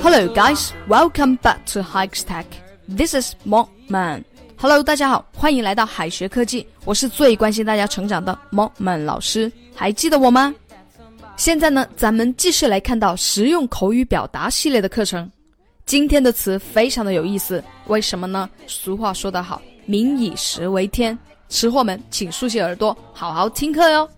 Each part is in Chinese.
Hello, guys. Welcome back to Hikes Tech. This is Mo Man. Hello，大家好，欢迎来到海学科技。我是最关心大家成长的 Mo Man 老师，还记得我吗？现在呢，咱们继续来看到实用口语表达系列的课程。今天的词非常的有意思，为什么呢？俗话说得好，“民以食为天”。吃货们，请竖起耳朵，好好听课哟。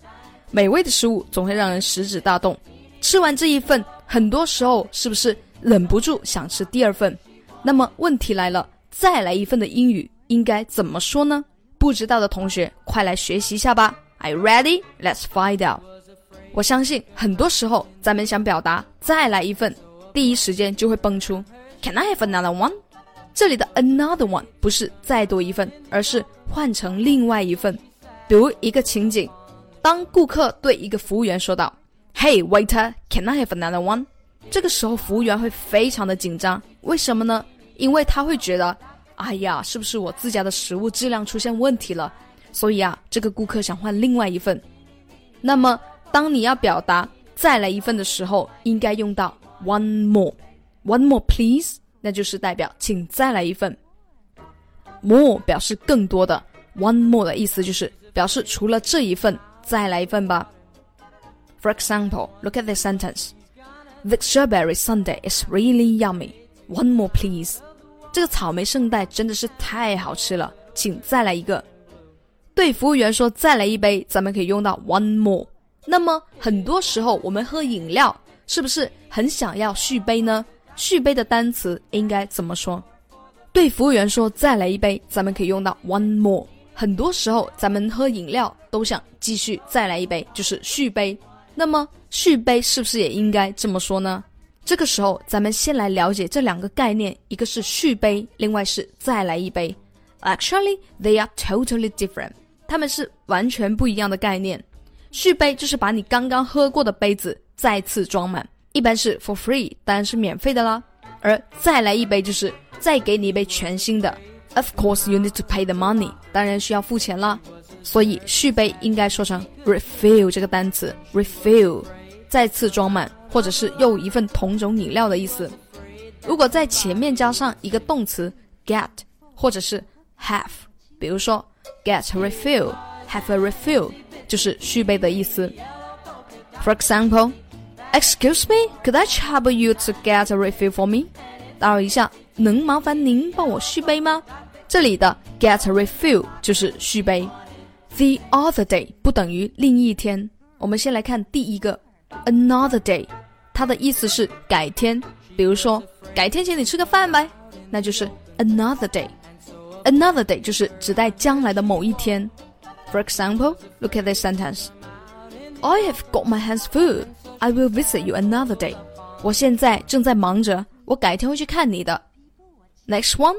美味的食物总会让人食指大动，吃完这一份，很多时候是不是忍不住想吃第二份？那么问题来了，再来一份的英语应该怎么说呢？不知道的同学，快来学习一下吧。Are you ready? Let's find out. 我相信很多时候，咱们想表达再来一份，第一时间就会蹦出 Can I have another one？这里的 another one 不是再多一份，而是换成另外一份。比如一个情景，当顾客对一个服务员说道：“Hey waiter, can I have another one？” 这个时候，服务员会非常的紧张，为什么呢？因为他会觉得，哎呀，是不是我自家的食物质量出现问题了？所以啊，这个顾客想换另外一份。那么，当你要表达再来一份的时候，应该用到 one more，one more please。那就是代表请再来一份。more 表示更多的，one more 的意思就是表示除了这一份再来一份吧。For example, look at this sentence: The strawberry sundae is really yummy. One more, please. 这个草莓圣代真的是太好吃了，请再来一个。对服务员说再来一杯，咱们可以用到 one more。那么很多时候我们喝饮料，是不是很想要续杯呢？续杯的单词应该怎么说？对服务员说再来一杯，咱们可以用到 one more。很多时候咱们喝饮料都想继续再来一杯，就是续杯。那么续杯是不是也应该这么说呢？这个时候咱们先来了解这两个概念，一个是续杯，另外是再来一杯。Actually, they are totally different。它们是完全不一样的概念。续杯就是把你刚刚喝过的杯子再次装满。一般是 for free，当然是免费的啦。而再来一杯就是再给你一杯全新的。Of course you need to pay the money，当然需要付钱啦。所以续杯应该说成 refill 这个单词，refill，再次装满，或者是又一份同种饮料的意思。如果在前面加上一个动词 get，或者是 have，比如说 get a refill，have a refill，就是续杯的意思。For example。Excuse me, could I trouble you to get a refill for me？打扰一下，能麻烦您帮我续杯吗？这里的 get a refill 就是续杯。The other day 不等于另一天。我们先来看第一个 another day，它的意思是改天。比如说，改天请你吃个饭呗，那就是 another day。Another day 就是指代将来的某一天。For example, look at this sentence. I have got my hands full. I will visit you another day。我现在正在忙着，我改天会去看你的。Next one,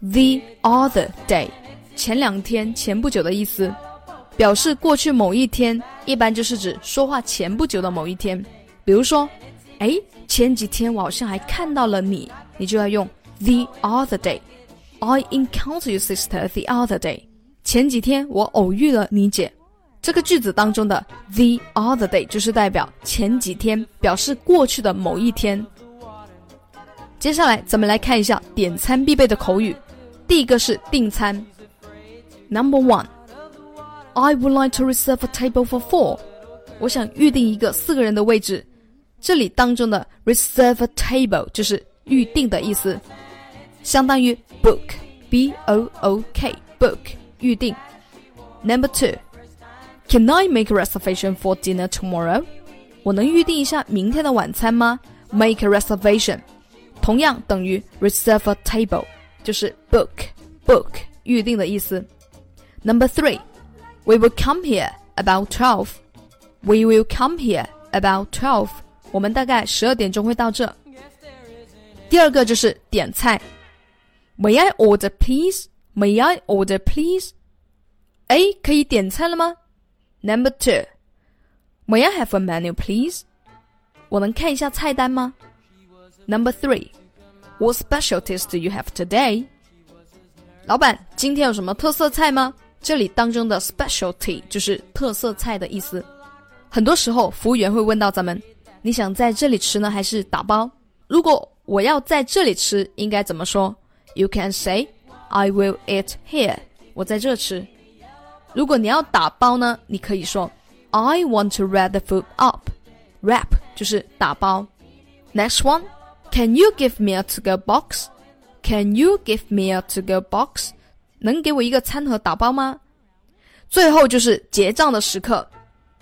the other day，前两天、前不久的意思，表示过去某一天，一般就是指说话前不久的某一天。比如说，哎，前几天我好像还看到了你，你就要用 the other day。I encountered your sister the other day。前几天我偶遇了你姐。这个句子当中的 the other day 就是代表前几天，表示过去的某一天。接下来咱们来看一下点餐必备的口语。第一个是订餐。Number one, I would like to reserve a table for four。我想预定一个四个人的位置。这里当中的 reserve a table 就是预定的意思，相当于 book，b o o k book 预定。Number two。Can I make a reservation for dinner tomorrow？我能预定一下明天的晚餐吗？Make a reservation，同样等于 reserve a table，就是 book book 预定的意思。Number three，we will come here about twelve。We will come here about twelve。我们大概十二点钟会到这。第二个就是点菜。May I order please? May I order please? 哎，可以点菜了吗？Number two, may I have a menu, please? 我能看一下菜单吗？Number three, what specialties do you have today? 老板，今天有什么特色菜吗？ 这里当中的 specialty 就是特色菜的意思。很多时候，服务员会问到咱们 你想在这里吃呢，还是打包？如果我要在这里吃，应该怎么说？You can say I will eat here。我在这吃。如果你要打包呢，你可以说 I want to wrap the food up。Wrap 就是打包。Next one, can you give me a to-go box? Can you give me a to-go box? 能给我一个餐盒打包吗？最后就是结账的时刻，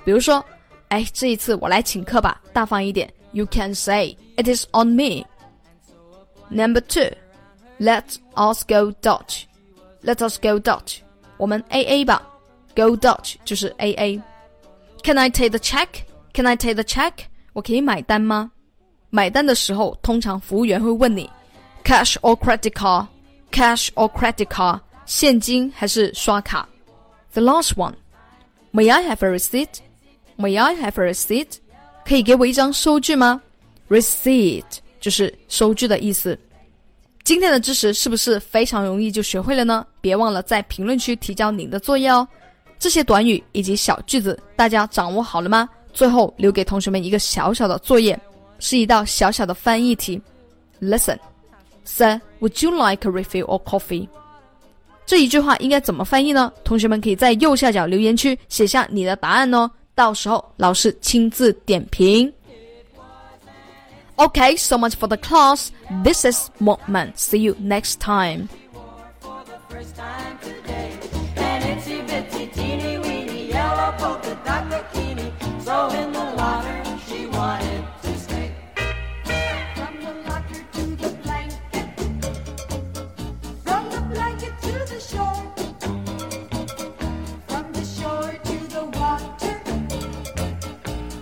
比如说，哎，这一次我来请客吧，大方一点。You can say it is on me. Number two, let us go Dutch. Let us go Dutch. 我们 A A 吧，Go Dutch 就是 A A。Can I take the check? Can I take the check? 我可以买单吗？买单的时候，通常服务员会问你，cash or credit card? Cash or credit card? 现金还是刷卡？The last one. May I have a receipt? May I have a receipt? 可以给我一张收据吗？Receipt 就是收据的意思。今天的知识是不是非常容易就学会了呢？别忘了在评论区提交你的作业哦。这些短语以及小句子，大家掌握好了吗？最后留给同学们一个小小的作业，是一道小小的翻译题。Listen, sir, would you like a refill or coffee? 这一句话应该怎么翻译呢？同学们可以在右下角留言区写下你的答案哦。到时候老师亲自点评。Okay, so much for the class. This is Mokman. See you next time.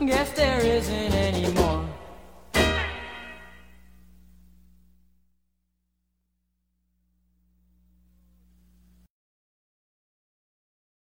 Guess there isn't any.